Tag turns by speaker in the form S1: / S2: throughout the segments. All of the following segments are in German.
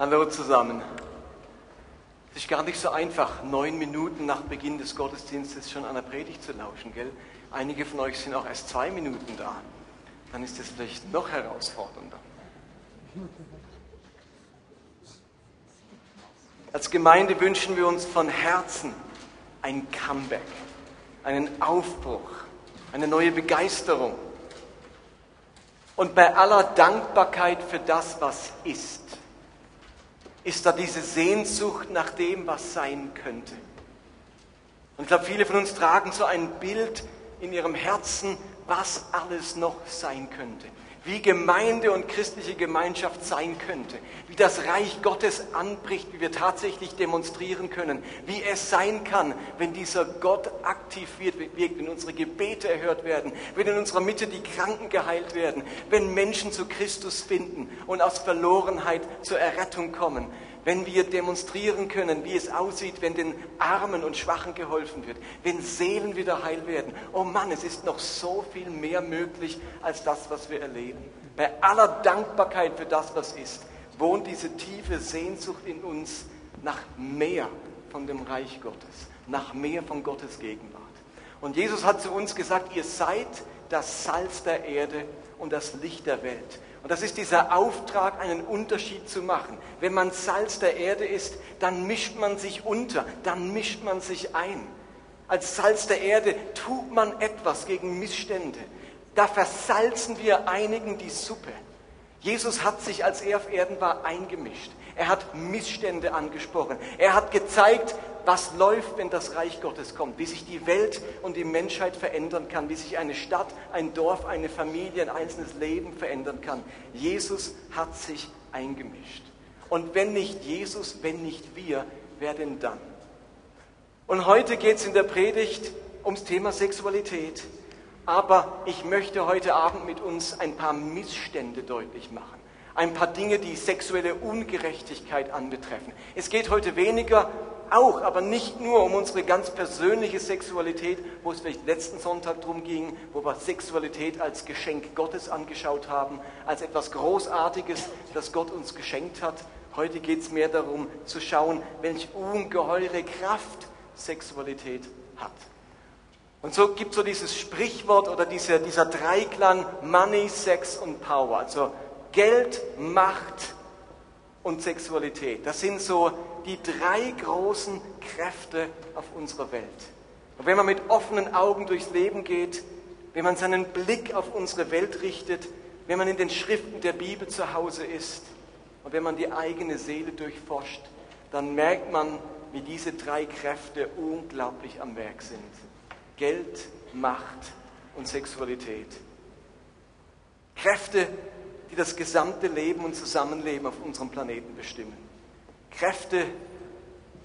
S1: Hallo zusammen. Es ist gar nicht so einfach, neun Minuten nach Beginn des Gottesdienstes schon einer Predigt zu lauschen, gell? Einige von euch sind auch erst zwei Minuten da. Dann ist es vielleicht noch herausfordernder. Als Gemeinde wünschen wir uns von Herzen ein Comeback, einen Aufbruch, eine neue Begeisterung. Und bei aller Dankbarkeit für das, was ist, ist da diese Sehnsucht nach dem, was sein könnte. Und ich glaube, viele von uns tragen so ein Bild in ihrem Herzen, was alles noch sein könnte. Wie Gemeinde und christliche Gemeinschaft sein könnte. Wie das Reich Gottes anbricht, wie wir tatsächlich demonstrieren können. Wie es sein kann, wenn dieser Gott aktiv wird, wirkt, wenn unsere Gebete erhört werden, wenn in unserer Mitte die Kranken geheilt werden, wenn Menschen zu Christus finden und aus Verlorenheit zur Errettung kommen wenn wir demonstrieren können, wie es aussieht, wenn den Armen und Schwachen geholfen wird, wenn Seelen wieder heil werden. Oh Mann, es ist noch so viel mehr möglich als das, was wir erleben. Bei aller Dankbarkeit für das, was ist, wohnt diese tiefe Sehnsucht in uns nach mehr von dem Reich Gottes, nach mehr von Gottes Gegenwart. Und Jesus hat zu uns gesagt, ihr seid das Salz der Erde und das Licht der Welt. Und das ist dieser Auftrag, einen Unterschied zu machen. Wenn man Salz der Erde ist, dann mischt man sich unter, dann mischt man sich ein. Als Salz der Erde tut man etwas gegen Missstände. Da versalzen wir einigen die Suppe. Jesus hat sich, als er auf Erden war, eingemischt. Er hat Missstände angesprochen. Er hat gezeigt, was läuft, wenn das Reich Gottes kommt, wie sich die Welt und die Menschheit verändern kann, wie sich eine Stadt, ein Dorf, eine Familie, ein einzelnes Leben verändern kann. Jesus hat sich eingemischt. Und wenn nicht Jesus, wenn nicht wir, wer denn dann? Und heute geht es in der Predigt ums Thema Sexualität. Aber ich möchte heute Abend mit uns ein paar Missstände deutlich machen ein paar Dinge, die sexuelle Ungerechtigkeit anbetreffen. Es geht heute weniger, auch, aber nicht nur um unsere ganz persönliche Sexualität, wo es vielleicht letzten Sonntag darum ging, wo wir Sexualität als Geschenk Gottes angeschaut haben, als etwas Großartiges, das Gott uns geschenkt hat. Heute geht es mehr darum zu schauen, welche ungeheure Kraft Sexualität hat. Und so gibt es so dieses Sprichwort oder dieser, dieser Dreiklang Money, Sex und Power. Also Geld, Macht und Sexualität. Das sind so die drei großen Kräfte auf unserer Welt. Und wenn man mit offenen Augen durchs Leben geht, wenn man seinen Blick auf unsere Welt richtet, wenn man in den Schriften der Bibel zu Hause ist und wenn man die eigene Seele durchforscht, dann merkt man, wie diese drei Kräfte unglaublich am Werk sind. Geld, Macht und Sexualität. Kräfte, die das gesamte Leben und Zusammenleben auf unserem Planeten bestimmen. Kräfte,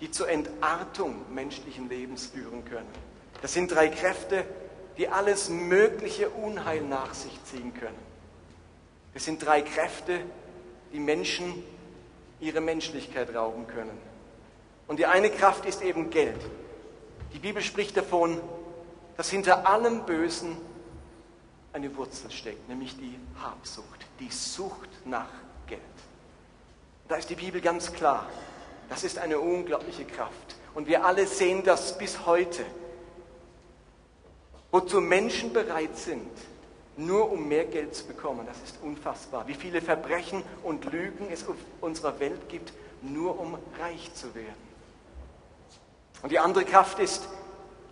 S1: die zur Entartung menschlichen Lebens führen können. Das sind drei Kräfte, die alles mögliche Unheil nach sich ziehen können. Es sind drei Kräfte, die Menschen ihre Menschlichkeit rauben können. Und die eine Kraft ist eben Geld. Die Bibel spricht davon, dass hinter allem Bösen eine Wurzel steckt, nämlich die Habsucht, die Sucht nach Geld. Da ist die Bibel ganz klar. Das ist eine unglaubliche Kraft. Und wir alle sehen das bis heute. Wozu Menschen bereit sind, nur um mehr Geld zu bekommen, das ist unfassbar. Wie viele Verbrechen und Lügen es auf unserer Welt gibt, nur um reich zu werden. Und die andere Kraft ist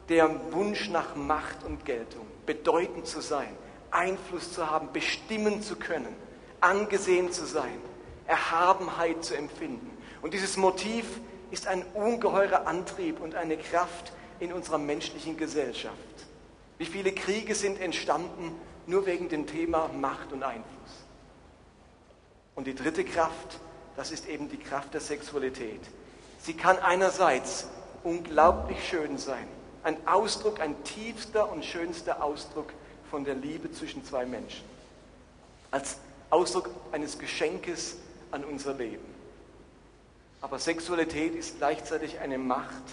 S1: der Wunsch nach Macht und Geltung, bedeutend zu sein, Einfluss zu haben, bestimmen zu können, angesehen zu sein, Erhabenheit zu empfinden. Und dieses Motiv ist ein ungeheurer Antrieb und eine Kraft in unserer menschlichen Gesellschaft. Wie viele Kriege sind entstanden nur wegen dem Thema Macht und Einfluss? Und die dritte Kraft, das ist eben die Kraft der Sexualität. Sie kann einerseits unglaublich schön sein, ein Ausdruck, ein tiefster und schönster Ausdruck von der Liebe zwischen zwei Menschen, als Ausdruck eines Geschenkes an unser Leben. Aber Sexualität ist gleichzeitig eine Macht,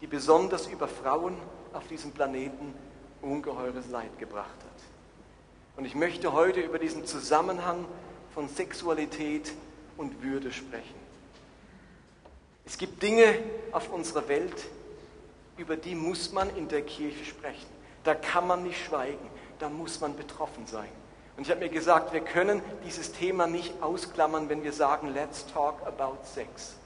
S1: die besonders über Frauen auf diesem Planeten ungeheures Leid gebracht hat. Und ich möchte heute über diesen Zusammenhang von Sexualität und Würde sprechen. Es gibt Dinge auf unserer Welt, über die muss man in der Kirche sprechen. Da kann man nicht schweigen, da muss man betroffen sein. Und ich habe mir gesagt, wir können dieses Thema nicht ausklammern, wenn wir sagen, let's talk about sex.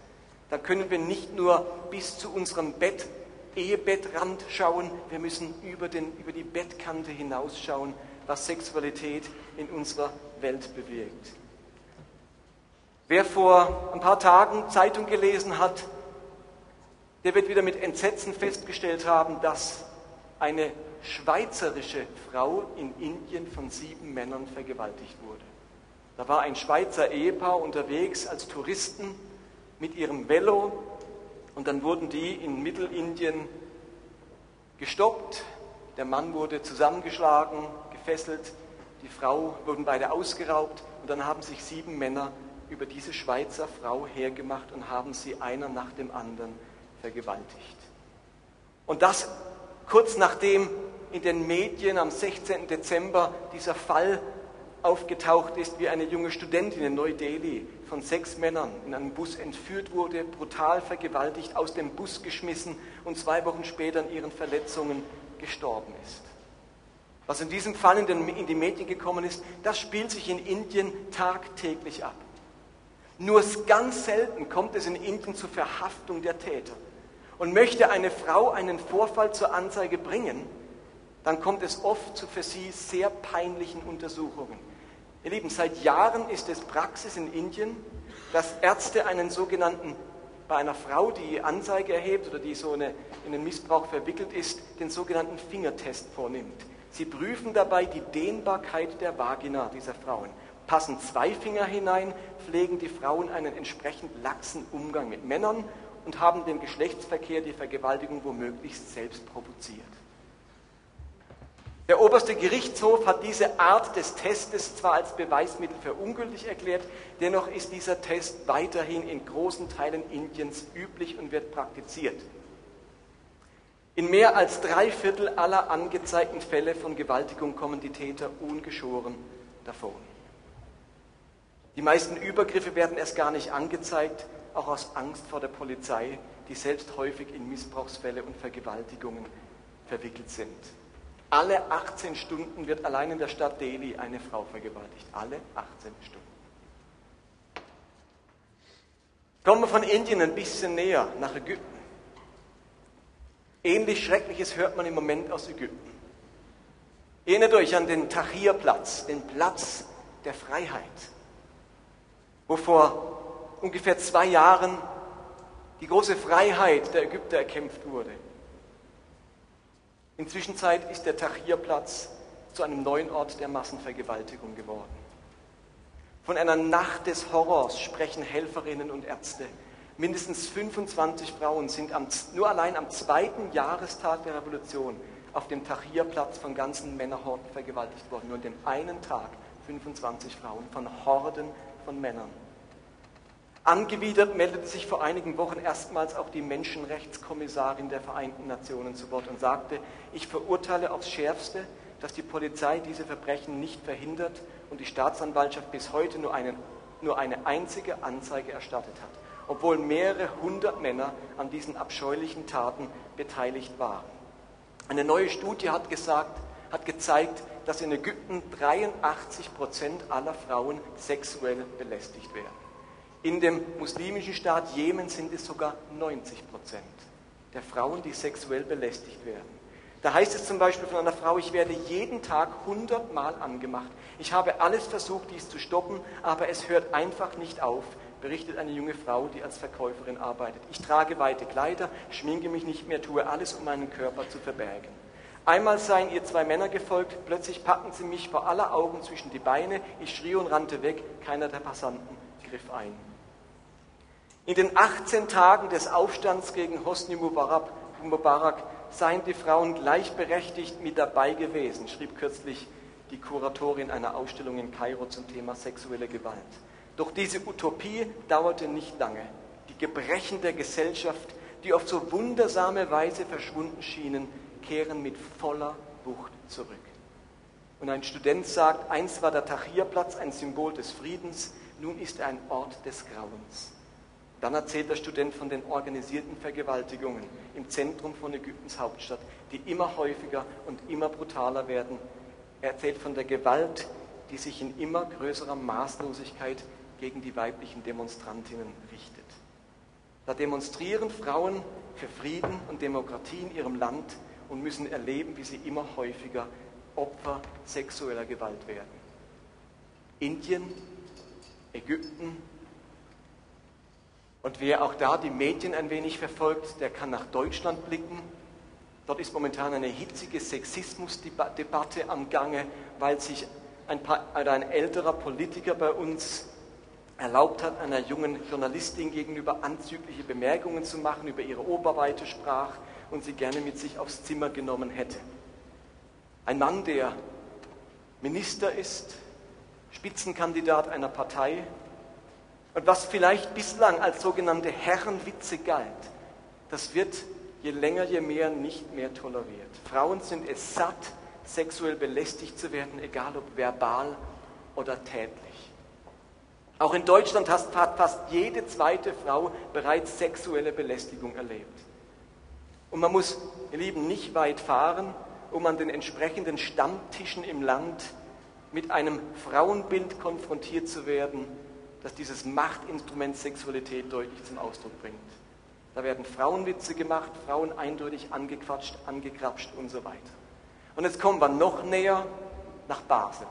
S1: Da können wir nicht nur bis zu unserem Bett, Ehebettrand schauen, wir müssen über, den, über die Bettkante hinausschauen, was Sexualität in unserer Welt bewirkt. Wer vor ein paar Tagen Zeitung gelesen hat, der wird wieder mit Entsetzen festgestellt haben, dass eine schweizerische Frau in Indien von sieben Männern vergewaltigt wurde. Da war ein Schweizer Ehepaar unterwegs als Touristen mit ihrem Velo und dann wurden die in Mittelindien gestoppt. Der Mann wurde zusammengeschlagen, gefesselt, die Frau wurden beide ausgeraubt und dann haben sich sieben Männer über diese Schweizer Frau hergemacht und haben sie einer nach dem anderen vergewaltigt. Und das kurz nachdem in den Medien am 16. Dezember dieser Fall aufgetaucht ist, wie eine junge Studentin in Neu-Delhi von sechs Männern in einem Bus entführt wurde, brutal vergewaltigt, aus dem Bus geschmissen und zwei Wochen später an ihren Verletzungen gestorben ist. Was in diesem Fall in, den, in die Medien gekommen ist, das spielt sich in Indien tagtäglich ab. Nur ganz selten kommt es in Indien zur Verhaftung der Täter. Und möchte eine Frau einen Vorfall zur Anzeige bringen, dann kommt es oft zu für sie sehr peinlichen Untersuchungen. Ihr Lieben, seit Jahren ist es Praxis in Indien, dass Ärzte einen sogenannten, bei einer Frau, die Anzeige erhebt oder die so eine, in den Missbrauch verwickelt ist, den sogenannten Fingertest vornimmt. Sie prüfen dabei die Dehnbarkeit der Vagina dieser Frauen passen zwei Finger hinein, pflegen die Frauen einen entsprechend laxen Umgang mit Männern und haben den Geschlechtsverkehr, die Vergewaltigung womöglich selbst provoziert. Der oberste Gerichtshof hat diese Art des Testes zwar als Beweismittel für ungültig erklärt, dennoch ist dieser Test weiterhin in großen Teilen Indiens üblich und wird praktiziert. In mehr als drei Viertel aller angezeigten Fälle von Gewaltigung kommen die Täter ungeschoren davon. Die meisten Übergriffe werden erst gar nicht angezeigt, auch aus Angst vor der Polizei, die selbst häufig in Missbrauchsfälle und Vergewaltigungen verwickelt sind. Alle 18 Stunden wird allein in der Stadt Delhi eine Frau vergewaltigt. Alle 18 Stunden. Kommen wir von Indien ein bisschen näher nach Ägypten. Ähnlich Schreckliches hört man im Moment aus Ägypten. Erinnert euch an den Tahrir-Platz, den Platz der Freiheit wo vor ungefähr zwei Jahren die große Freiheit der Ägypter erkämpft wurde. Inzwischen ist der Tahrirplatz zu einem neuen Ort der Massenvergewaltigung geworden. Von einer Nacht des Horrors sprechen Helferinnen und Ärzte. Mindestens 25 Frauen sind am, nur allein am zweiten Jahrestag der Revolution auf dem Tahrirplatz von ganzen Männerhorden vergewaltigt worden. Nur an dem einen Tag 25 Frauen von Horden von Männern. Angewidert meldete sich vor einigen Wochen erstmals auch die Menschenrechtskommissarin der Vereinten Nationen zu Wort und sagte, ich verurteile aufs Schärfste, dass die Polizei diese Verbrechen nicht verhindert und die Staatsanwaltschaft bis heute nur, einen, nur eine einzige Anzeige erstattet hat, obwohl mehrere hundert Männer an diesen abscheulichen Taten beteiligt waren. Eine neue Studie hat, gesagt, hat gezeigt, dass in Ägypten 83 Prozent aller Frauen sexuell belästigt werden. In dem muslimischen Staat Jemen sind es sogar 90 Prozent der Frauen, die sexuell belästigt werden. Da heißt es zum Beispiel von einer Frau, ich werde jeden Tag 100 Mal angemacht. Ich habe alles versucht, dies zu stoppen, aber es hört einfach nicht auf, berichtet eine junge Frau, die als Verkäuferin arbeitet. Ich trage weite Kleider, schminke mich nicht mehr, tue alles, um meinen Körper zu verbergen. Einmal seien ihr zwei Männer gefolgt, plötzlich packten sie mich vor aller Augen zwischen die Beine, ich schrie und rannte weg, keiner der Passanten griff ein. In den 18 Tagen des Aufstands gegen Hosni Mubarak, seien die Frauen gleichberechtigt mit dabei gewesen, schrieb kürzlich die Kuratorin einer Ausstellung in Kairo zum Thema sexuelle Gewalt. Doch diese Utopie dauerte nicht lange. Die Gebrechen der Gesellschaft, die auf so wundersame Weise verschwunden schienen, kehren mit voller Wucht zurück. Und ein Student sagt, einst war der Tahrirplatz ein Symbol des Friedens, nun ist er ein Ort des Grauens. Dann erzählt der Student von den organisierten Vergewaltigungen im Zentrum von Ägyptens Hauptstadt, die immer häufiger und immer brutaler werden. Er erzählt von der Gewalt, die sich in immer größerer Maßlosigkeit gegen die weiblichen Demonstrantinnen richtet. Da demonstrieren Frauen für Frieden und Demokratie in ihrem Land und müssen erleben, wie sie immer häufiger Opfer sexueller Gewalt werden. Indien, Ägypten, und wer auch da die Medien ein wenig verfolgt, der kann nach Deutschland blicken. Dort ist momentan eine hitzige Sexismusdebatte am Gange, weil sich ein, paar, ein älterer Politiker bei uns erlaubt hat, einer jungen Journalistin gegenüber anzügliche Bemerkungen zu machen, über ihre Oberweite sprach und sie gerne mit sich aufs Zimmer genommen hätte. Ein Mann, der Minister ist, Spitzenkandidat einer Partei und was vielleicht bislang als sogenannte Herrenwitze galt, das wird je länger, je mehr nicht mehr toleriert. Frauen sind es satt, sexuell belästigt zu werden, egal ob verbal oder tätlich. Auch in Deutschland hat fast jede zweite Frau bereits sexuelle Belästigung erlebt. Und man muss, ihr Lieben, nicht weit fahren, um an den entsprechenden Stammtischen im Land mit einem Frauenbild konfrontiert zu werden, das dieses Machtinstrument Sexualität deutlich zum Ausdruck bringt. Da werden Frauenwitze gemacht, Frauen eindeutig angequatscht, angekrapscht und so weiter. Und jetzt kommen wir noch näher nach Basel.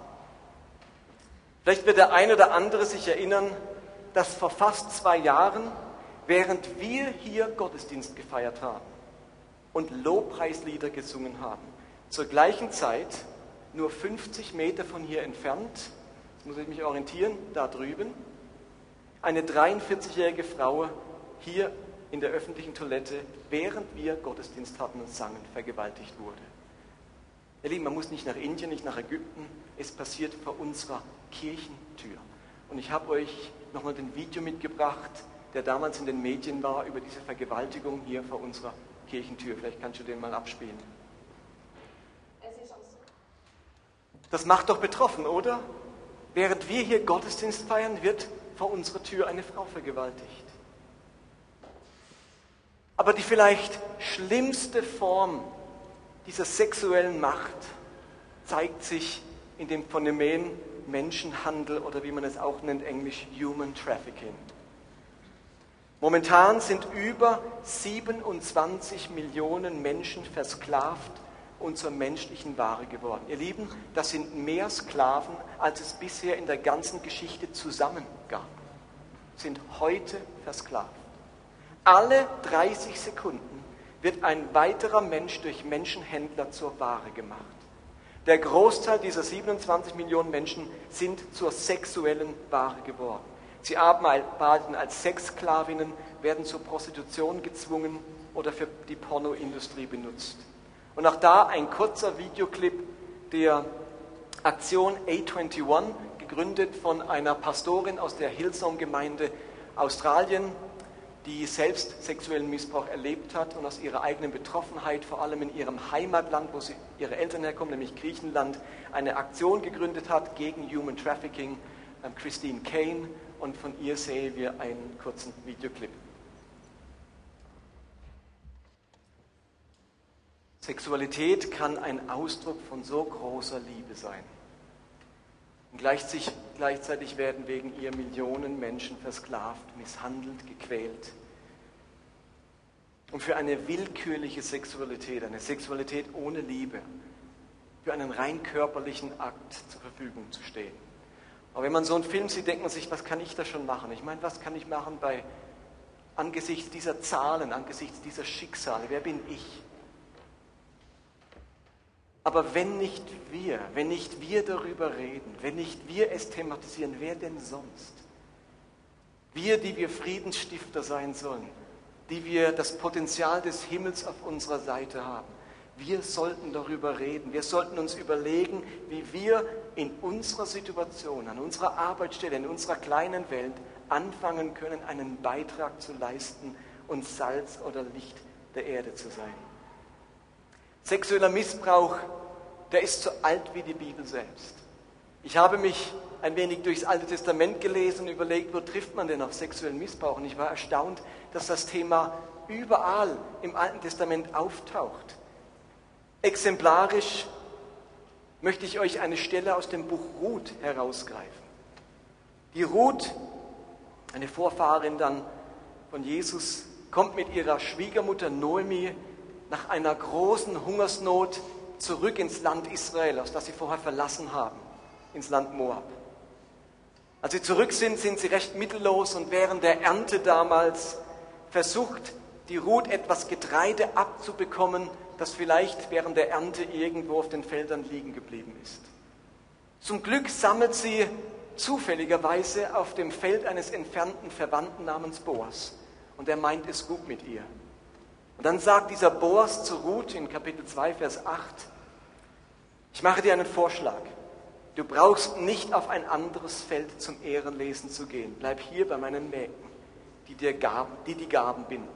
S1: Vielleicht wird der eine oder andere sich erinnern, dass vor fast zwei Jahren, während wir hier Gottesdienst gefeiert haben und Lobpreislieder gesungen haben, zur gleichen Zeit, nur 50 Meter von hier entfernt, jetzt muss ich mich orientieren, da drüben, eine 43-jährige Frau hier in der öffentlichen Toilette, während wir Gottesdienst hatten und sangen, vergewaltigt wurde. Ihr Lieben, man muss nicht nach Indien, nicht nach Ägypten, es passiert vor unserer Kirchentür. Und ich habe euch nochmal den Video mitgebracht, der damals in den Medien war, über diese Vergewaltigung hier vor unserer Kirchentür. Vielleicht kannst du den mal abspielen. Das macht doch betroffen, oder? Während wir hier Gottesdienst feiern, wird vor unserer Tür eine Frau vergewaltigt. Aber die vielleicht schlimmste Form dieser sexuellen Macht zeigt sich in dem Phänomen Menschenhandel oder wie man es auch nennt, englisch Human Trafficking. Momentan sind über 27 Millionen Menschen versklavt und zur menschlichen Ware geworden. Ihr Lieben, das sind mehr Sklaven, als es bisher in der ganzen Geschichte zusammen gab, sind heute versklavt. Alle 30 Sekunden wird ein weiterer Mensch durch Menschenhändler zur Ware gemacht. Der Großteil dieser 27 Millionen Menschen sind zur sexuellen Ware geworden. Sie arbeiten als Sexsklavinnen, werden zur Prostitution gezwungen oder für die Pornoindustrie benutzt. Und auch da ein kurzer Videoclip der Aktion A21, gegründet von einer Pastorin aus der Hillsong-Gemeinde Australien, die selbst sexuellen Missbrauch erlebt hat und aus ihrer eigenen Betroffenheit, vor allem in ihrem Heimatland, wo sie, ihre Eltern herkommen, nämlich Griechenland, eine Aktion gegründet hat gegen Human Trafficking. Ähm, Christine Kane und von ihr sehen wir einen kurzen Videoclip. Sexualität kann ein Ausdruck von so großer Liebe sein. Und gleichzeitig werden wegen ihr Millionen Menschen versklavt, misshandelt, gequält. Und für eine willkürliche Sexualität, eine Sexualität ohne Liebe, für einen rein körperlichen Akt zur Verfügung zu stehen. Aber wenn man so einen Film sieht, denkt man sich, was kann ich da schon machen? Ich meine, was kann ich machen bei angesichts dieser Zahlen, angesichts dieser Schicksale? Wer bin ich? Aber wenn nicht wir, wenn nicht wir darüber reden, wenn nicht wir es thematisieren, wer denn sonst? Wir, die wir Friedensstifter sein sollen, die wir das Potenzial des Himmels auf unserer Seite haben. Wir sollten darüber reden. Wir sollten uns überlegen, wie wir in unserer Situation, an unserer Arbeitsstelle, in unserer kleinen Welt anfangen können, einen Beitrag zu leisten und Salz oder Licht der Erde zu sein. Sexueller Missbrauch, der ist so alt wie die Bibel selbst. Ich habe mich ein wenig durchs Alte Testament gelesen und überlegt, wo trifft man denn auf sexuellen Missbrauch? Und ich war erstaunt, dass das Thema überall im Alten Testament auftaucht. Exemplarisch möchte ich euch eine Stelle aus dem Buch Ruth herausgreifen. Die Ruth, eine Vorfahrin dann von Jesus, kommt mit ihrer Schwiegermutter Noemi nach einer großen Hungersnot zurück ins Land Israel, aus das sie vorher verlassen haben, ins Land Moab. Als sie zurück sind, sind sie recht mittellos und während der Ernte damals versucht die Ruth etwas Getreide abzubekommen, das vielleicht während der Ernte irgendwo auf den Feldern liegen geblieben ist. Zum Glück sammelt sie zufälligerweise auf dem Feld eines entfernten Verwandten namens Boas und er meint es gut mit ihr. Und dann sagt dieser Boas zu Ruth in Kapitel 2, Vers 8, ich mache dir einen Vorschlag. Du brauchst nicht auf ein anderes Feld zum Ehrenlesen zu gehen. Bleib hier bei meinen Mägen, die, dir Gaben, die die Gaben binden.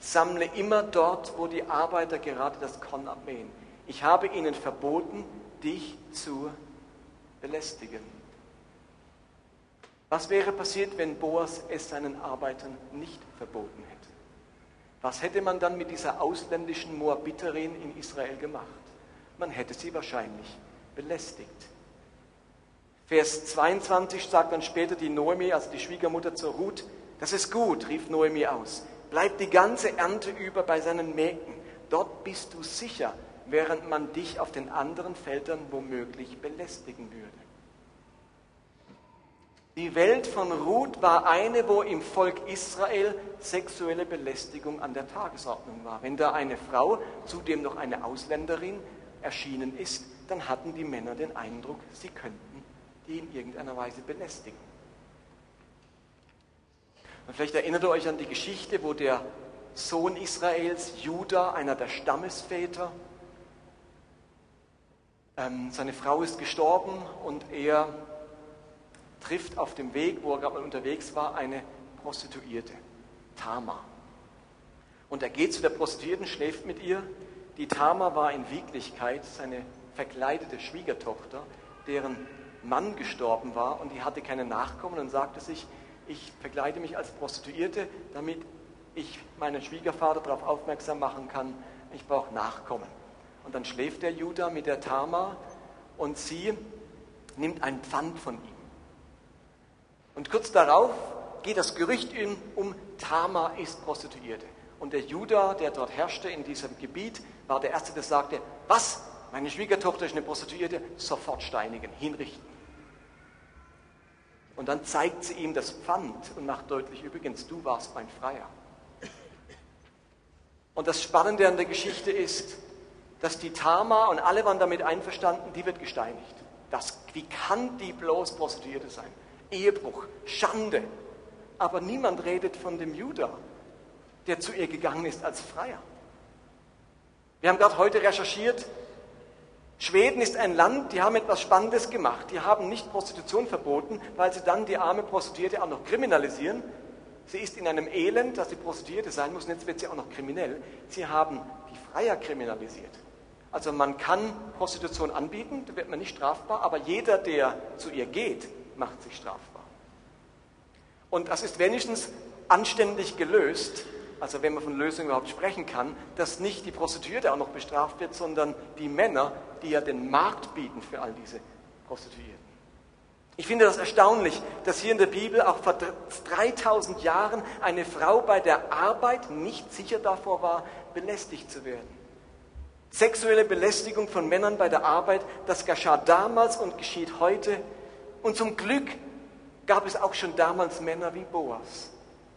S1: Sammle immer dort, wo die Arbeiter gerade das Korn abmähen. Ich habe ihnen verboten, dich zu belästigen. Was wäre passiert, wenn Boas es seinen Arbeitern nicht verboten hätte? Was hätte man dann mit dieser ausländischen Moabiterin in Israel gemacht? Man hätte sie wahrscheinlich belästigt. Vers 22 sagt dann später die Noemi, also die Schwiegermutter zur Ruth, das ist gut, rief Noemi aus. Bleib die ganze Ernte über bei seinen Mägden. Dort bist du sicher, während man dich auf den anderen Feldern womöglich belästigen würde. Die Welt von Ruth war eine, wo im Volk Israel sexuelle Belästigung an der Tagesordnung war. Wenn da eine Frau, zudem noch eine Ausländerin, erschienen ist, dann hatten die Männer den Eindruck, sie könnten die in irgendeiner Weise belästigen. Und vielleicht erinnert ihr euch an die Geschichte, wo der Sohn Israels, Judah, einer der Stammesväter, ähm, seine Frau ist gestorben und er trifft auf dem Weg, wo er gerade mal unterwegs war, eine Prostituierte, Tamar. Und er geht zu der Prostituierten, schläft mit ihr. Die Tamar war in Wirklichkeit seine verkleidete Schwiegertochter, deren Mann gestorben war und die hatte keine Nachkommen und sagte sich, ich verkleide mich als Prostituierte, damit ich meinen Schwiegervater darauf aufmerksam machen kann, ich brauche Nachkommen. Und dann schläft der Judah mit der Tamar und sie nimmt ein Pfand von ihm. Und kurz darauf geht das Gerücht um, Tamar ist Prostituierte. Und der Judah, der dort herrschte in diesem Gebiet, war der Erste, der sagte, was, meine Schwiegertochter ist eine Prostituierte, sofort steinigen, hinrichten. Und dann zeigt sie ihm das Pfand und macht deutlich, übrigens, du warst mein Freier. Und das Spannende an der Geschichte ist, dass die Tama und alle waren damit einverstanden, die wird gesteinigt. Das, wie kann die bloß Prostituierte sein? Ehebruch, Schande. Aber niemand redet von dem Judah, der zu ihr gegangen ist als Freier. Wir haben gerade heute recherchiert, Schweden ist ein Land, die haben etwas Spannendes gemacht. Die haben nicht Prostitution verboten, weil sie dann die arme Prostituierte auch noch kriminalisieren. Sie ist in einem Elend, dass sie Prostituierte sein muss, und jetzt wird sie auch noch kriminell. Sie haben die Freier kriminalisiert. Also man kann Prostitution anbieten, da wird man nicht strafbar, aber jeder, der zu ihr geht, macht sich strafbar. Und das ist wenigstens anständig gelöst, also wenn man von Lösung überhaupt sprechen kann, dass nicht die Prostituierte auch noch bestraft wird, sondern die Männer, die ja den Markt bieten für all diese Prostituierten. Ich finde das erstaunlich, dass hier in der Bibel auch vor 3000 Jahren eine Frau bei der Arbeit nicht sicher davor war, belästigt zu werden. Sexuelle Belästigung von Männern bei der Arbeit, das geschah damals und geschieht heute. Und zum Glück gab es auch schon damals Männer wie Boas,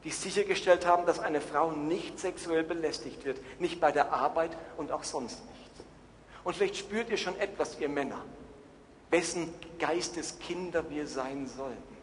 S1: die sichergestellt haben, dass eine Frau nicht sexuell belästigt wird, nicht bei der Arbeit und auch sonst nicht. Und vielleicht spürt ihr schon etwas, ihr Männer, wessen Geisteskinder wir sein sollten.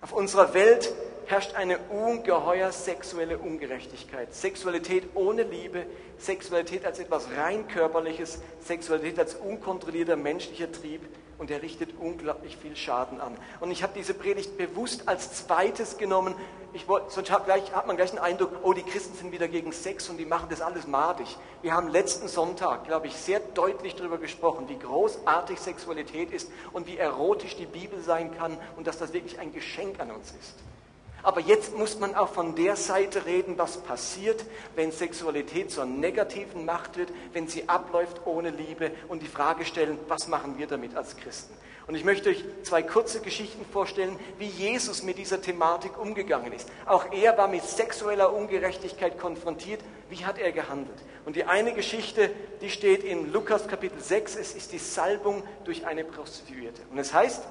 S1: Auf unserer Welt herrscht eine ungeheuer sexuelle Ungerechtigkeit. Sexualität ohne Liebe, Sexualität als etwas rein körperliches, Sexualität als unkontrollierter menschlicher Trieb und er richtet unglaublich viel Schaden an. Und ich habe diese Predigt bewusst als zweites genommen. Ich wollte, sonst hat, gleich, hat man gleich den Eindruck, oh, die Christen sind wieder gegen Sex und die machen das alles madig. Wir haben letzten Sonntag, glaube ich, sehr deutlich darüber gesprochen, wie großartig Sexualität ist und wie erotisch die Bibel sein kann und dass das wirklich ein Geschenk an uns ist. Aber jetzt muss man auch von der Seite reden, was passiert, wenn Sexualität zur negativen Macht wird, wenn sie abläuft ohne Liebe und die Frage stellen, was machen wir damit als Christen? Und ich möchte euch zwei kurze Geschichten vorstellen, wie Jesus mit dieser Thematik umgegangen ist. Auch er war mit sexueller Ungerechtigkeit konfrontiert. Wie hat er gehandelt? Und die eine Geschichte, die steht in Lukas Kapitel 6. Es ist die Salbung durch eine Prostituierte. Und es heißt,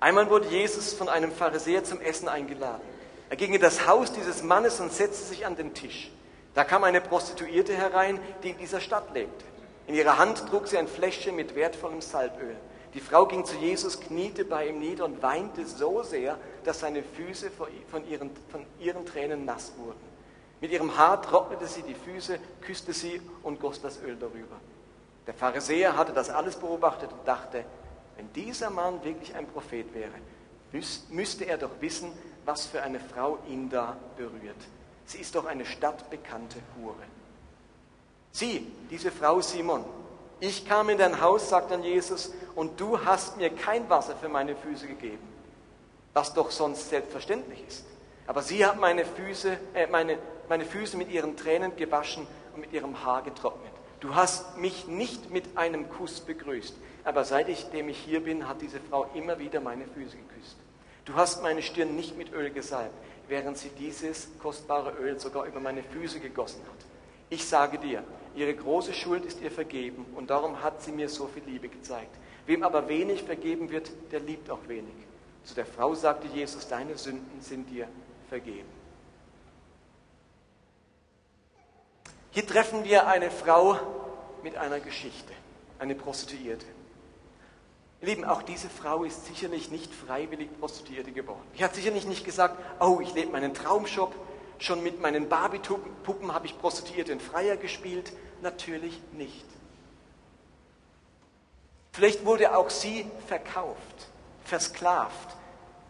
S1: Einmal wurde Jesus von einem Pharisäer zum Essen eingeladen. Er ging in das Haus dieses Mannes und setzte sich an den Tisch. Da kam eine Prostituierte herein, die in dieser Stadt lebte. In ihrer Hand trug sie ein Fläschchen mit wertvollem Salböl. Die Frau ging zu Jesus, kniete bei ihm nieder und weinte so sehr, dass seine Füße von ihren, von ihren Tränen nass wurden. Mit ihrem Haar trocknete sie die Füße, küsste sie und goss das Öl darüber. Der Pharisäer hatte das alles beobachtet und dachte, wenn dieser Mann wirklich ein Prophet wäre, müsste er doch wissen, was für eine Frau ihn da berührt. Sie ist doch eine stadtbekannte Hure. Sieh, diese Frau Simon, ich kam in dein Haus, sagt dann Jesus, und du hast mir kein Wasser für meine Füße gegeben, was doch sonst selbstverständlich ist. Aber sie hat meine Füße, äh, meine, meine Füße mit ihren Tränen gewaschen und mit ihrem Haar getrocknet. Du hast mich nicht mit einem Kuss begrüßt, aber seitdem ich hier bin, hat diese Frau immer wieder meine Füße geküsst. Du hast meine Stirn nicht mit Öl gesalbt, während sie dieses kostbare Öl sogar über meine Füße gegossen hat. Ich sage dir, ihre große Schuld ist ihr vergeben und darum hat sie mir so viel Liebe gezeigt. Wem aber wenig vergeben wird, der liebt auch wenig. Zu der Frau sagte Jesus, deine Sünden sind dir vergeben. Hier treffen wir eine Frau mit einer Geschichte, eine Prostituierte. Ihr Lieben, auch diese Frau ist sicherlich nicht freiwillig Prostituierte geworden. Die hat sicherlich nicht gesagt, oh, ich lebe meinen Traumshop, schon mit meinen Barbie-Puppen habe ich Prostituierte in Freier gespielt. Natürlich nicht. Vielleicht wurde auch sie verkauft, versklavt,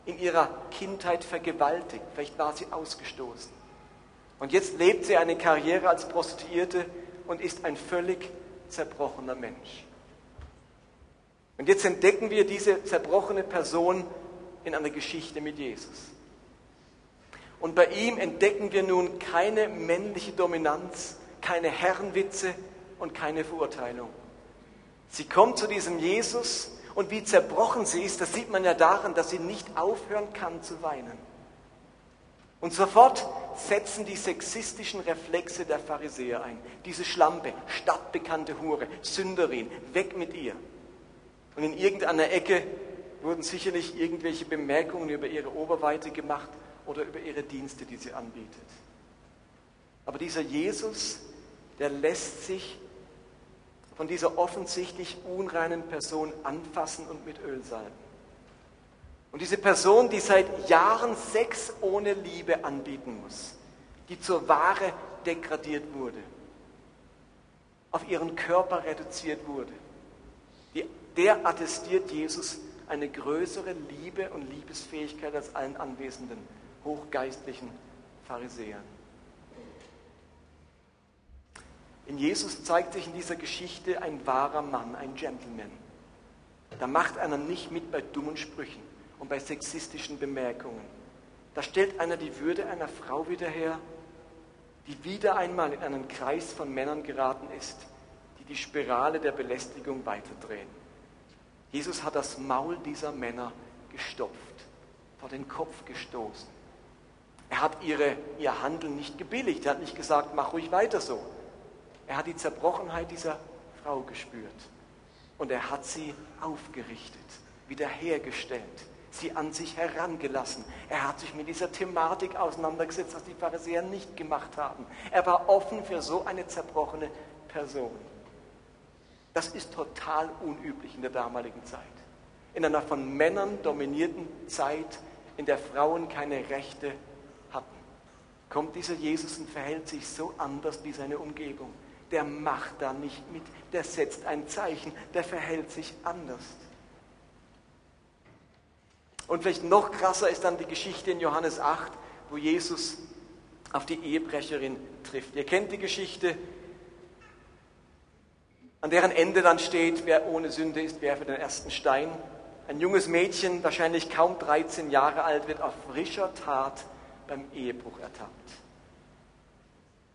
S1: in ihrer Kindheit vergewaltigt. Vielleicht war sie ausgestoßen. Und jetzt lebt sie eine Karriere als Prostituierte und ist ein völlig zerbrochener Mensch. Und jetzt entdecken wir diese zerbrochene Person in einer Geschichte mit Jesus. Und bei ihm entdecken wir nun keine männliche Dominanz, keine Herrenwitze und keine Verurteilung. Sie kommt zu diesem Jesus und wie zerbrochen sie ist, das sieht man ja daran, dass sie nicht aufhören kann zu weinen. Und sofort setzen die sexistischen Reflexe der Pharisäer ein. Diese Schlampe, stadtbekannte Hure, Sünderin, weg mit ihr. Und in irgendeiner Ecke wurden sicherlich irgendwelche Bemerkungen über ihre Oberweite gemacht oder über ihre Dienste, die sie anbietet. Aber dieser Jesus, der lässt sich von dieser offensichtlich unreinen Person anfassen und mit Öl salben. Und diese Person, die seit Jahren Sex ohne Liebe anbieten muss, die zur Ware degradiert wurde, auf ihren Körper reduziert wurde, der attestiert Jesus eine größere Liebe und Liebesfähigkeit als allen anwesenden hochgeistlichen Pharisäern. In Jesus zeigt sich in dieser Geschichte ein wahrer Mann, ein Gentleman. Da macht einer nicht mit bei dummen Sprüchen und bei sexistischen Bemerkungen. Da stellt einer die Würde einer Frau wieder her, die wieder einmal in einen Kreis von Männern geraten ist, die die Spirale der Belästigung weiterdrehen. Jesus hat das Maul dieser Männer gestopft, vor den Kopf gestoßen. Er hat ihre, ihr Handeln nicht gebilligt. Er hat nicht gesagt, mach ruhig weiter so. Er hat die Zerbrochenheit dieser Frau gespürt. Und er hat sie aufgerichtet, wiederhergestellt, sie an sich herangelassen. Er hat sich mit dieser Thematik auseinandergesetzt, was die Pharisäer nicht gemacht haben. Er war offen für so eine zerbrochene Person. Das ist total unüblich in der damaligen Zeit. In einer von Männern dominierten Zeit, in der Frauen keine Rechte hatten, kommt dieser Jesus und verhält sich so anders wie seine Umgebung. Der macht da nicht mit, der setzt ein Zeichen, der verhält sich anders. Und vielleicht noch krasser ist dann die Geschichte in Johannes 8, wo Jesus auf die Ehebrecherin trifft. Ihr kennt die Geschichte, an deren Ende dann steht, wer ohne Sünde ist, werfe den ersten Stein. Ein junges Mädchen, wahrscheinlich kaum 13 Jahre alt, wird auf frischer Tat beim Ehebruch ertappt.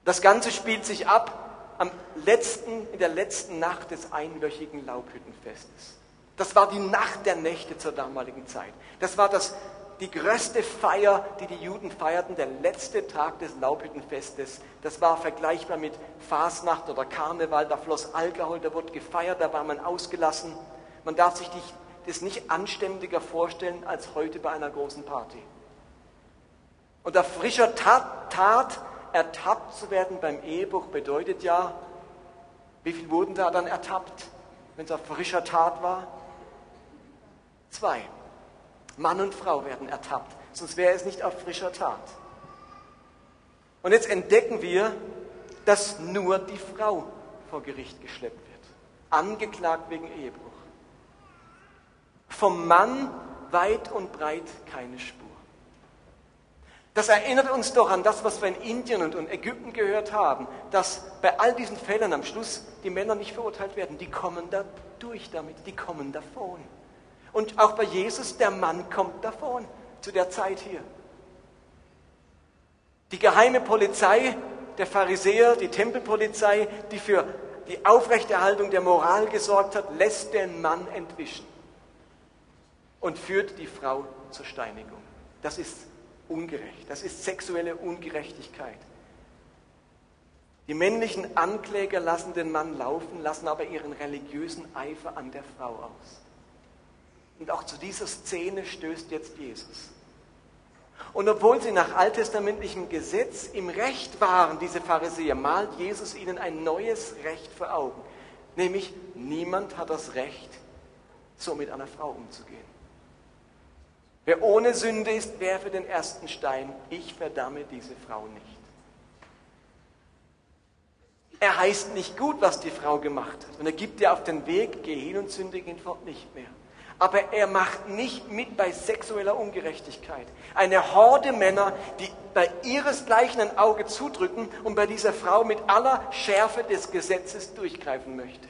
S1: Das Ganze spielt sich ab am letzten, in der letzten Nacht des einwöchigen Laubhüttenfestes. Das war die Nacht der Nächte zur damaligen Zeit. Das war das die größte Feier, die die Juden feierten, der letzte Tag des Laubhüttenfestes. Das war vergleichbar mit Fasnacht oder Karneval. Da floss Alkohol, da wurde gefeiert, da war man ausgelassen. Man darf sich das nicht anständiger vorstellen als heute bei einer großen Party. Und auf frischer Tat, Tat ertappt zu werden beim Ehebruch bedeutet ja, wie viel wurden da dann ertappt, wenn es auf frischer Tat war? Zwei. Mann und Frau werden ertappt, sonst wäre es nicht auf frischer Tat. Und jetzt entdecken wir, dass nur die Frau vor Gericht geschleppt wird, angeklagt wegen Ehebruch. Vom Mann weit und breit keine Spur. Das erinnert uns doch an das, was wir in Indien und Ägypten gehört haben, dass bei all diesen Fällen am Schluss die Männer nicht verurteilt werden. Die kommen da durch damit, die kommen davon. Und auch bei Jesus, der Mann kommt davon, zu der Zeit hier. Die geheime Polizei, der Pharisäer, die Tempelpolizei, die für die Aufrechterhaltung der Moral gesorgt hat, lässt den Mann entwischen und führt die Frau zur Steinigung. Das ist ungerecht, das ist sexuelle Ungerechtigkeit. Die männlichen Ankläger lassen den Mann laufen, lassen aber ihren religiösen Eifer an der Frau aus. Und auch zu dieser Szene stößt jetzt Jesus. Und obwohl sie nach alttestamentlichem Gesetz im Recht waren, diese Pharisäer, malt Jesus ihnen ein neues Recht vor Augen. Nämlich, niemand hat das Recht, so mit einer Frau umzugehen. Wer ohne Sünde ist, werfe den ersten Stein. Ich verdamme diese Frau nicht. Er heißt nicht gut, was die Frau gemacht hat. Und er gibt ihr auf den Weg, geh hin und sündige ihn fort nicht mehr aber er macht nicht mit bei sexueller Ungerechtigkeit. Eine Horde Männer, die bei ihresgleichen ein Auge zudrücken und bei dieser Frau mit aller Schärfe des Gesetzes durchgreifen möchte.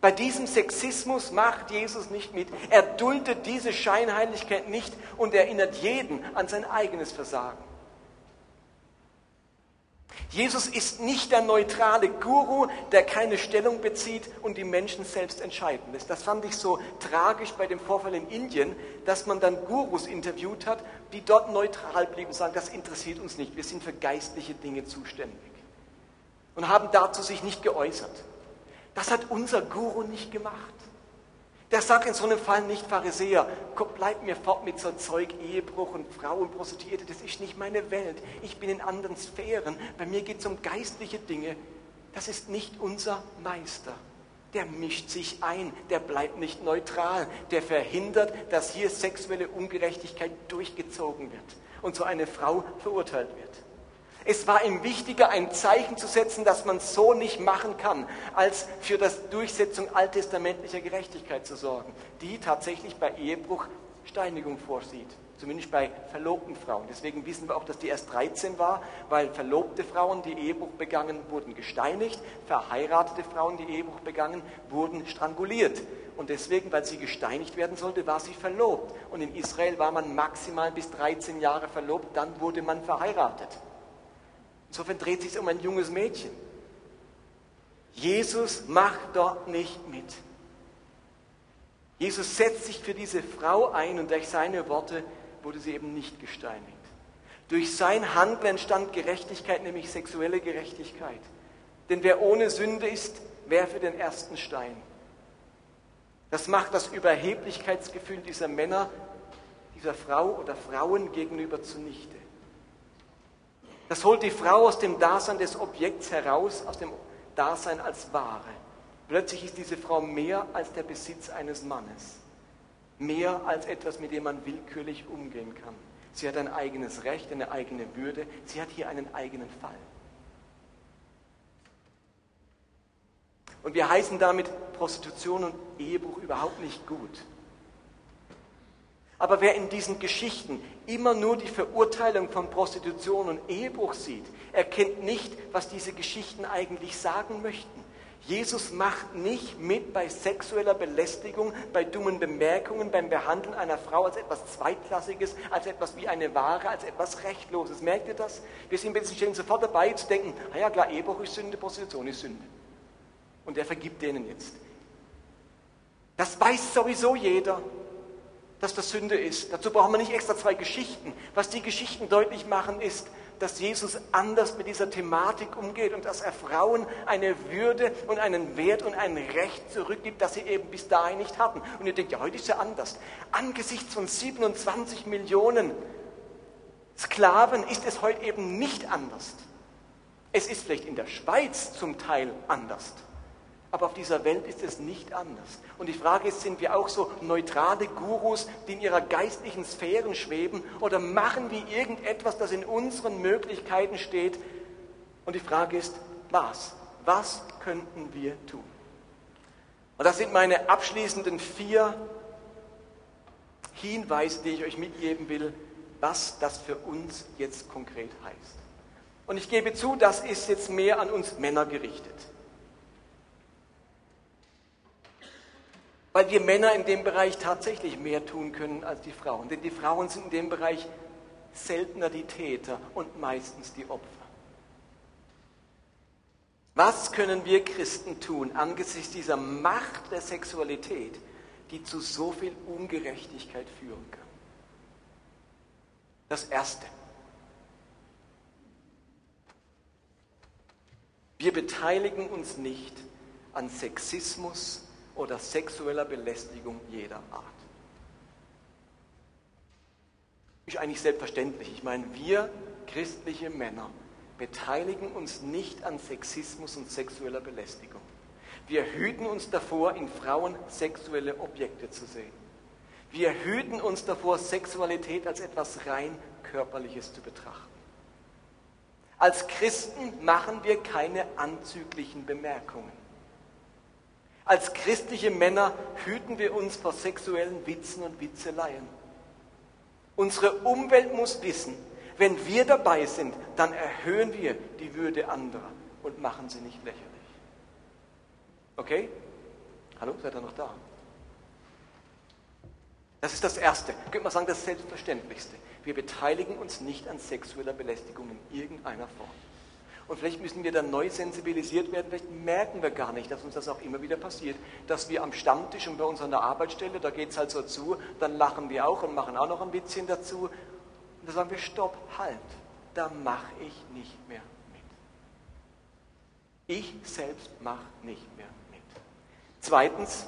S1: Bei diesem Sexismus macht Jesus nicht mit. Er duldet diese Scheinheiligkeit nicht und erinnert jeden an sein eigenes Versagen. Jesus ist nicht der neutrale Guru, der keine Stellung bezieht und die Menschen selbst entscheiden lässt. Das fand ich so tragisch bei dem Vorfall in Indien, dass man dann Gurus interviewt hat, die dort neutral blieben und sagen, das interessiert uns nicht, wir sind für geistliche Dinge zuständig. Und haben dazu sich nicht geäußert. Das hat unser Guru nicht gemacht. Der sagt in so einem Fall nicht, Pharisäer, komm, bleib mir fort mit so Zeug, Ehebruch und Frauen, Prostituierte, das ist nicht meine Welt. Ich bin in anderen Sphären. Bei mir geht es um geistliche Dinge. Das ist nicht unser Meister. Der mischt sich ein, der bleibt nicht neutral, der verhindert, dass hier sexuelle Ungerechtigkeit durchgezogen wird und so eine Frau verurteilt wird. Es war ihm wichtiger, ein Zeichen zu setzen, dass man so nicht machen kann, als für das Durchsetzung alttestamentlicher Gerechtigkeit zu sorgen, die tatsächlich bei Ehebruch Steinigung vorsieht. Zumindest bei verlobten Frauen. Deswegen wissen wir auch, dass die erst 13 war, weil verlobte Frauen, die Ehebruch begangen, wurden gesteinigt, verheiratete Frauen, die Ehebruch begangen, wurden stranguliert. Und deswegen, weil sie gesteinigt werden sollte, war sie verlobt. Und in Israel war man maximal bis 13 Jahre verlobt, dann wurde man verheiratet. Insofern dreht es sich um ein junges Mädchen. Jesus macht dort nicht mit. Jesus setzt sich für diese Frau ein und durch seine Worte wurde sie eben nicht gesteinigt. Durch sein Handeln entstand Gerechtigkeit, nämlich sexuelle Gerechtigkeit. Denn wer ohne Sünde ist, werfe den ersten Stein. Das macht das Überheblichkeitsgefühl dieser Männer, dieser Frau oder Frauen gegenüber zunichte. Das holt die Frau aus dem Dasein des Objekts heraus, aus dem Dasein als Ware. Plötzlich ist diese Frau mehr als der Besitz eines Mannes. Mehr als etwas, mit dem man willkürlich umgehen kann. Sie hat ein eigenes Recht, eine eigene Würde. Sie hat hier einen eigenen Fall. Und wir heißen damit Prostitution und Ehebruch überhaupt nicht gut. Aber wer in diesen Geschichten immer nur die Verurteilung von Prostitution und Ehebruch sieht, erkennt nicht, was diese Geschichten eigentlich sagen möchten. Jesus macht nicht mit bei sexueller Belästigung, bei dummen Bemerkungen, beim Behandeln einer Frau als etwas Zweitklassiges, als etwas wie eine Ware, als etwas Rechtloses. Merkt ihr das? Wir sind ein bisschen sofort dabei zu denken, na ja klar, Ehebruch ist Sünde, Prostitution ist Sünde. Und er vergibt denen jetzt. Das weiß sowieso jeder dass das Sünde ist. Dazu brauchen wir nicht extra zwei Geschichten. Was die Geschichten deutlich machen, ist, dass Jesus anders mit dieser Thematik umgeht und dass er Frauen eine Würde und einen Wert und ein Recht zurückgibt, das sie eben bis dahin nicht hatten. Und ihr denkt, ja, heute ist ja anders. Angesichts von 27 Millionen Sklaven ist es heute eben nicht anders. Es ist vielleicht in der Schweiz zum Teil anders aber auf dieser Welt ist es nicht anders. Und die Frage ist, sind wir auch so neutrale Gurus, die in ihrer geistlichen Sphären schweben, oder machen wir irgendetwas, das in unseren Möglichkeiten steht? Und die Frage ist, was? Was könnten wir tun? Und das sind meine abschließenden vier Hinweise, die ich euch mitgeben will, was das für uns jetzt konkret heißt. Und ich gebe zu, das ist jetzt mehr an uns Männer gerichtet. Weil wir Männer in dem Bereich tatsächlich mehr tun können als die Frauen. Denn die Frauen sind in dem Bereich seltener die Täter und meistens die Opfer. Was können wir Christen tun angesichts dieser Macht der Sexualität, die zu so viel Ungerechtigkeit führen kann? Das Erste. Wir beteiligen uns nicht an Sexismus oder sexueller Belästigung jeder Art. Ist eigentlich selbstverständlich. Ich meine, wir christliche Männer beteiligen uns nicht an Sexismus und sexueller Belästigung. Wir hüten uns davor, in Frauen sexuelle Objekte zu sehen. Wir hüten uns davor, Sexualität als etwas rein körperliches zu betrachten. Als Christen machen wir keine anzüglichen Bemerkungen. Als christliche Männer hüten wir uns vor sexuellen Witzen und Witzeleien. Unsere Umwelt muss wissen, wenn wir dabei sind, dann erhöhen wir die Würde anderer und machen sie nicht lächerlich. Okay? Hallo, seid ihr noch da? Das ist das Erste. Könnte man sagen, das Selbstverständlichste. Wir beteiligen uns nicht an sexueller Belästigung in irgendeiner Form. Und vielleicht müssen wir dann neu sensibilisiert werden. Vielleicht merken wir gar nicht, dass uns das auch immer wieder passiert. Dass wir am Stammtisch und bei uns an der Arbeitsstelle, da geht es halt so zu, dann lachen wir auch und machen auch noch ein bisschen dazu. Und dann sagen wir, stopp, halt, da mache ich nicht mehr mit. Ich selbst mache nicht mehr mit. Zweitens,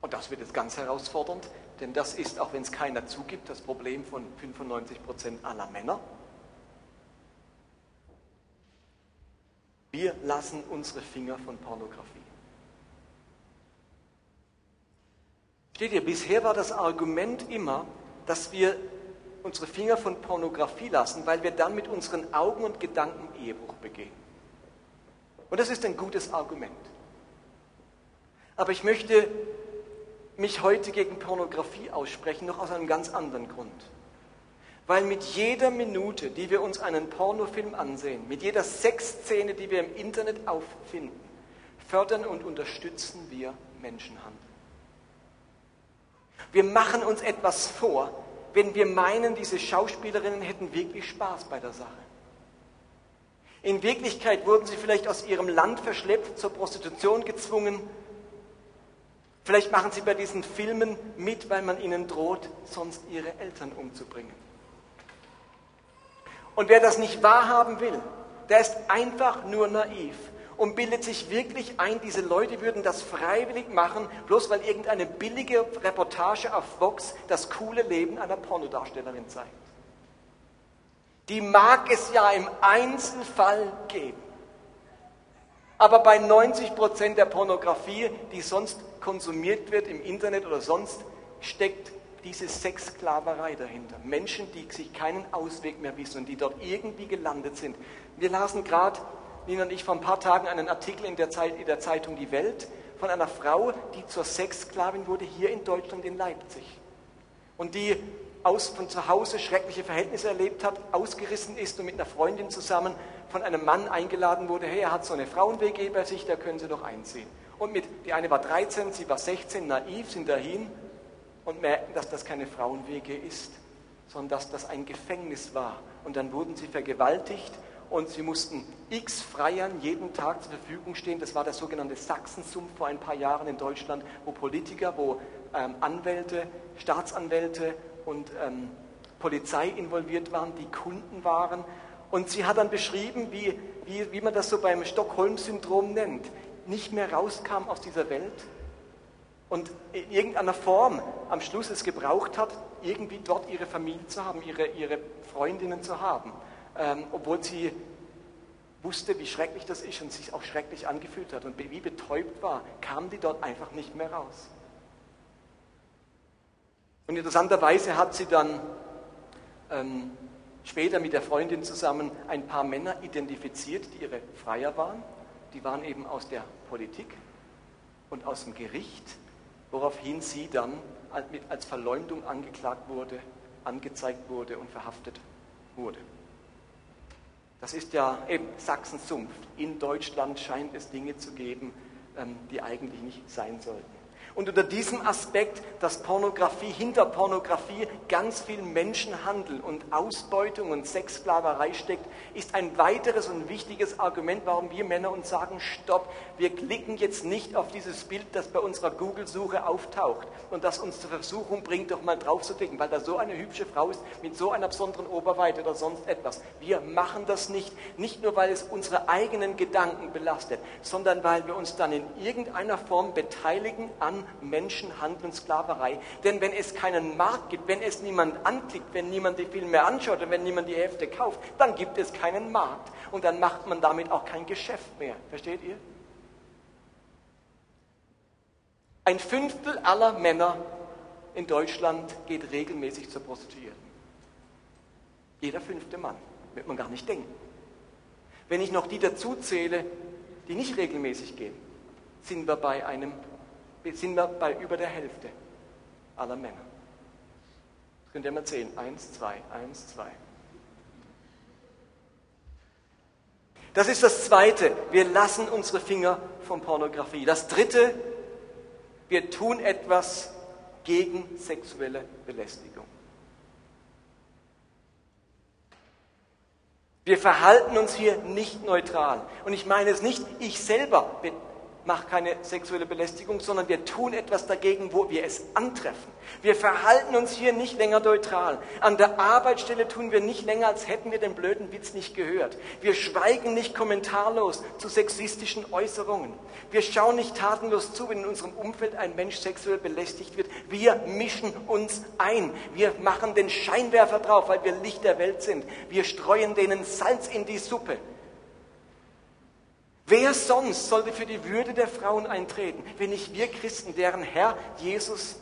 S1: und das wird jetzt ganz herausfordernd, denn das ist, auch wenn es keiner zugibt, das Problem von 95 Prozent aller Männer. Wir lassen unsere Finger von Pornografie. Steht ihr, bisher war das Argument immer, dass wir unsere Finger von Pornografie lassen, weil wir dann mit unseren Augen und Gedanken Ehebruch begehen. Und das ist ein gutes Argument. Aber ich möchte mich heute gegen Pornografie aussprechen, noch aus einem ganz anderen Grund. Weil mit jeder Minute, die wir uns einen Pornofilm ansehen, mit jeder Sexszene, die wir im Internet auffinden, fördern und unterstützen wir Menschenhandel. Wir machen uns etwas vor, wenn wir meinen, diese Schauspielerinnen hätten wirklich Spaß bei der Sache. In Wirklichkeit wurden sie vielleicht aus ihrem Land verschleppt, zur Prostitution gezwungen. Vielleicht machen sie bei diesen Filmen mit, weil man ihnen droht, sonst ihre Eltern umzubringen. Und wer das nicht wahrhaben will, der ist einfach nur naiv und bildet sich wirklich ein, diese Leute würden das freiwillig machen, bloß weil irgendeine billige Reportage auf Vox das coole Leben einer Pornodarstellerin zeigt. Die mag es ja im Einzelfall geben. Aber bei 90 Prozent der Pornografie, die sonst konsumiert wird im Internet oder sonst, steckt diese Sexsklaverei dahinter. Menschen, die sich keinen Ausweg mehr wissen und die dort irgendwie gelandet sind. Wir lasen gerade, Nina und ich, vor ein paar Tagen einen Artikel in der, Zeit, in der Zeitung Die Welt von einer Frau, die zur Sexsklavin wurde, hier in Deutschland in Leipzig. Und die aus, von zu Hause schreckliche Verhältnisse erlebt hat, ausgerissen ist und mit einer Freundin zusammen von einem Mann eingeladen wurde, hey, er hat so eine Frauen-WG bei sich, da können Sie doch einziehen. Und mit, die eine war 13, sie war 16, naiv, sind dahin und merkten, dass das keine Frauen-WG ist, sondern dass das ein Gefängnis war. Und dann wurden sie vergewaltigt und sie mussten x Freiern jeden Tag zur Verfügung stehen. Das war der sogenannte Sachsensumpf vor ein paar Jahren in Deutschland, wo Politiker, wo ähm, Anwälte, Staatsanwälte und ähm, Polizei involviert waren, die Kunden waren. Und sie hat dann beschrieben, wie, wie, wie man das so beim Stockholm-Syndrom nennt, nicht mehr rauskam aus dieser Welt und in irgendeiner Form am Schluss es gebraucht hat, irgendwie dort ihre Familie zu haben, ihre, ihre Freundinnen zu haben, ähm, obwohl sie wusste, wie schrecklich das ist und sich auch schrecklich angefühlt hat und wie betäubt war, kam die dort einfach nicht mehr raus. Und interessanterweise hat sie dann ähm, später mit der Freundin zusammen ein paar Männer identifiziert, die ihre Freier waren. Die waren eben aus der Politik und aus dem Gericht, woraufhin sie dann als Verleumdung angeklagt wurde, angezeigt wurde und verhaftet wurde. Das ist ja eben Sachsen-Sumpf. In Deutschland scheint es Dinge zu geben, ähm, die eigentlich nicht sein sollten. Und unter diesem Aspekt, dass Pornografie, hinter Pornografie ganz viel Menschenhandel und Ausbeutung und Sexsklaverei steckt, ist ein weiteres und wichtiges Argument, warum wir Männer uns sagen, stopp, wir klicken jetzt nicht auf dieses Bild, das bei unserer Google-Suche auftaucht und das uns zur Versuchung bringt, doch mal drauf zu klicken, weil da so eine hübsche Frau ist mit so einer besonderen Oberweite oder sonst etwas. Wir machen das nicht, nicht nur, weil es unsere eigenen Gedanken belastet, sondern weil wir uns dann in irgendeiner Form beteiligen an Menschenhandel und Sklaverei. Denn wenn es keinen Markt gibt, wenn es niemand anklickt, wenn niemand die Filme anschaut und wenn niemand die Hefte kauft, dann gibt es keinen Markt. Und dann macht man damit auch kein Geschäft mehr. Versteht ihr? Ein Fünftel aller Männer in Deutschland geht regelmäßig zur Prostituierten. Jeder fünfte Mann. Wird man gar nicht denken. Wenn ich noch die dazu zähle, die nicht regelmäßig gehen, sind wir bei einem sind wir bei über der Hälfte aller Männer. Das könnt ihr mal zählen. Eins, zwei, eins, zwei. Das ist das Zweite. Wir lassen unsere Finger von Pornografie. Das Dritte, wir tun etwas gegen sexuelle Belästigung. Wir verhalten uns hier nicht neutral. Und ich meine es nicht, ich selber bin macht keine sexuelle Belästigung, sondern wir tun etwas dagegen, wo wir es antreffen. Wir verhalten uns hier nicht länger neutral. An der Arbeitsstelle tun wir nicht länger, als hätten wir den blöden Witz nicht gehört. Wir schweigen nicht kommentarlos zu sexistischen Äußerungen. Wir schauen nicht tatenlos zu, wenn in unserem Umfeld ein Mensch sexuell belästigt wird. Wir mischen uns ein. Wir machen den Scheinwerfer drauf, weil wir Licht der Welt sind. Wir streuen denen Salz in die Suppe. Wer sonst sollte für die Würde der Frauen eintreten, wenn nicht wir Christen, deren Herr Jesus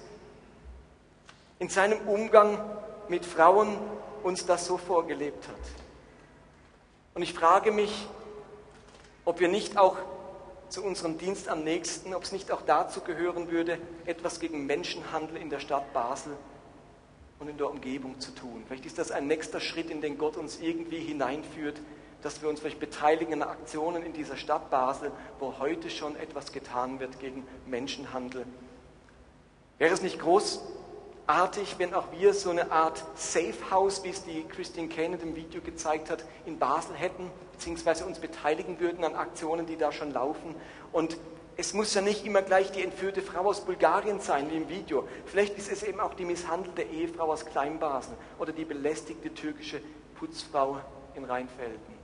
S1: in seinem Umgang mit Frauen uns das so vorgelebt hat? Und ich frage mich, ob wir nicht auch zu unserem Dienst am nächsten, ob es nicht auch dazu gehören würde, etwas gegen Menschenhandel in der Stadt Basel und in der Umgebung zu tun. Vielleicht ist das ein nächster Schritt, in den Gott uns irgendwie hineinführt, dass wir uns vielleicht beteiligen an Aktionen in dieser Stadt Basel, wo heute schon etwas getan wird gegen Menschenhandel. Wäre es nicht großartig, wenn auch wir so eine Art Safe House, wie es die Christine Kane in dem Video gezeigt hat, in Basel hätten, beziehungsweise uns beteiligen würden an Aktionen, die da schon laufen. Und es muss ja nicht immer gleich die entführte Frau aus Bulgarien sein, wie im Video. Vielleicht ist es eben auch die misshandelte Ehefrau aus Kleinbasel oder die belästigte türkische Putzfrau in Rheinfelden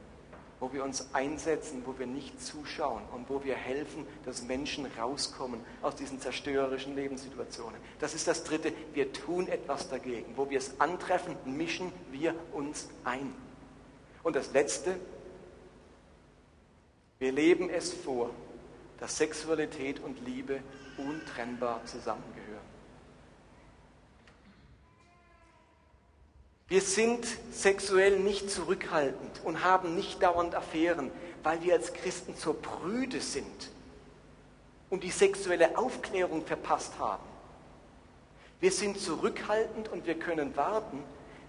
S1: wo wir uns einsetzen, wo wir nicht zuschauen und wo wir helfen, dass Menschen rauskommen aus diesen zerstörerischen Lebenssituationen. Das ist das Dritte. Wir tun etwas dagegen. Wo wir es antreffen, mischen wir uns ein. Und das Letzte, wir leben es vor, dass Sexualität und Liebe untrennbar zusammengehören. Wir sind sexuell nicht zurückhaltend und haben nicht dauernd Affären, weil wir als Christen zur Brüde sind, und die sexuelle Aufklärung verpasst haben. Wir sind zurückhaltend und wir können warten,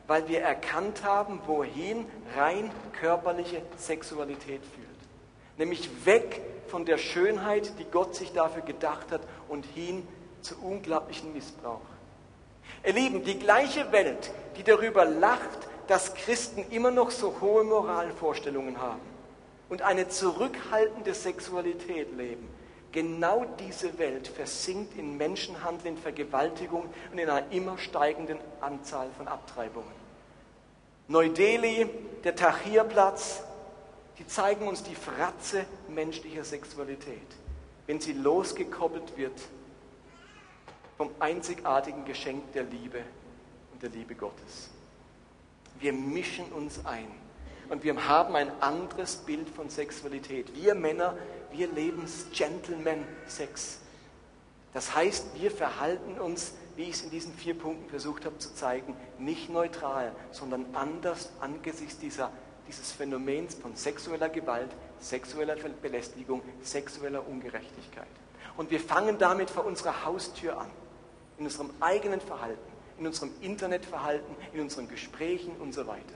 S1: weil wir erkannt haben, wohin rein körperliche Sexualität führt. Nämlich weg von der Schönheit, die Gott sich dafür gedacht hat, und hin zu unglaublichen Missbrauch. Ihr Lieben, die gleiche Welt, die darüber lacht, dass Christen immer noch so hohe Moralvorstellungen haben und eine zurückhaltende Sexualität leben, genau diese Welt versinkt in Menschenhandel, in Vergewaltigung und in einer immer steigenden Anzahl von Abtreibungen. Neu-Delhi, der Tahrirplatz, die zeigen uns die Fratze menschlicher Sexualität, wenn sie losgekoppelt wird vom einzigartigen Geschenk der Liebe und der Liebe Gottes. Wir mischen uns ein und wir haben ein anderes Bild von Sexualität. Wir Männer, wir leben Gentleman-Sex. Das heißt, wir verhalten uns, wie ich es in diesen vier Punkten versucht habe zu zeigen, nicht neutral, sondern anders angesichts dieser, dieses Phänomens von sexueller Gewalt, sexueller Belästigung, sexueller Ungerechtigkeit. Und wir fangen damit vor unserer Haustür an in unserem eigenen Verhalten, in unserem Internetverhalten, in unseren Gesprächen und so weiter.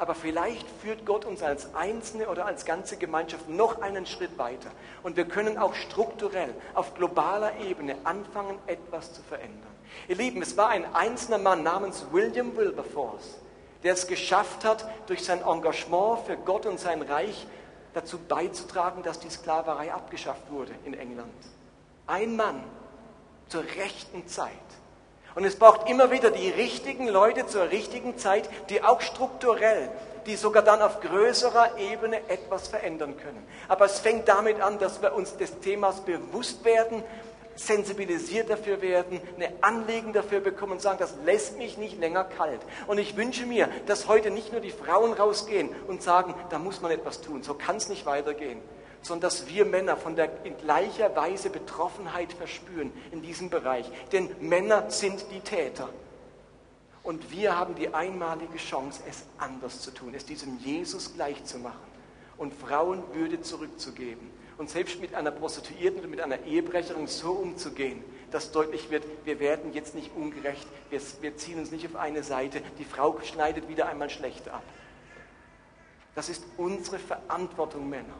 S1: Aber vielleicht führt Gott uns als Einzelne oder als ganze Gemeinschaft noch einen Schritt weiter. Und wir können auch strukturell auf globaler Ebene anfangen, etwas zu verändern. Ihr Lieben, es war ein einzelner Mann namens William Wilberforce, der es geschafft hat, durch sein Engagement für Gott und sein Reich dazu beizutragen, dass die Sklaverei abgeschafft wurde in England. Ein Mann, zur rechten Zeit. Und es braucht immer wieder die richtigen Leute zur richtigen Zeit, die auch strukturell, die sogar dann auf größerer Ebene etwas verändern können. Aber es fängt damit an, dass wir uns des Themas bewusst werden, sensibilisiert dafür werden, eine Anliegen dafür bekommen und sagen, das lässt mich nicht länger kalt. Und ich wünsche mir, dass heute nicht nur die Frauen rausgehen und sagen, da muss man etwas tun, so kann es nicht weitergehen, sondern dass wir Männer von der in gleicher Weise Betroffenheit verspüren in diesem Bereich. Denn Männer sind die Täter. Und wir haben die einmalige Chance, es anders zu tun, es diesem Jesus gleich zu machen und Frauenwürde zurückzugeben. Und selbst mit einer Prostituierten oder mit einer Ehebrecherin so umzugehen, dass deutlich wird, wir werden jetzt nicht ungerecht, wir, wir ziehen uns nicht auf eine Seite, die Frau schneidet wieder einmal schlecht ab. Das ist unsere Verantwortung, Männer.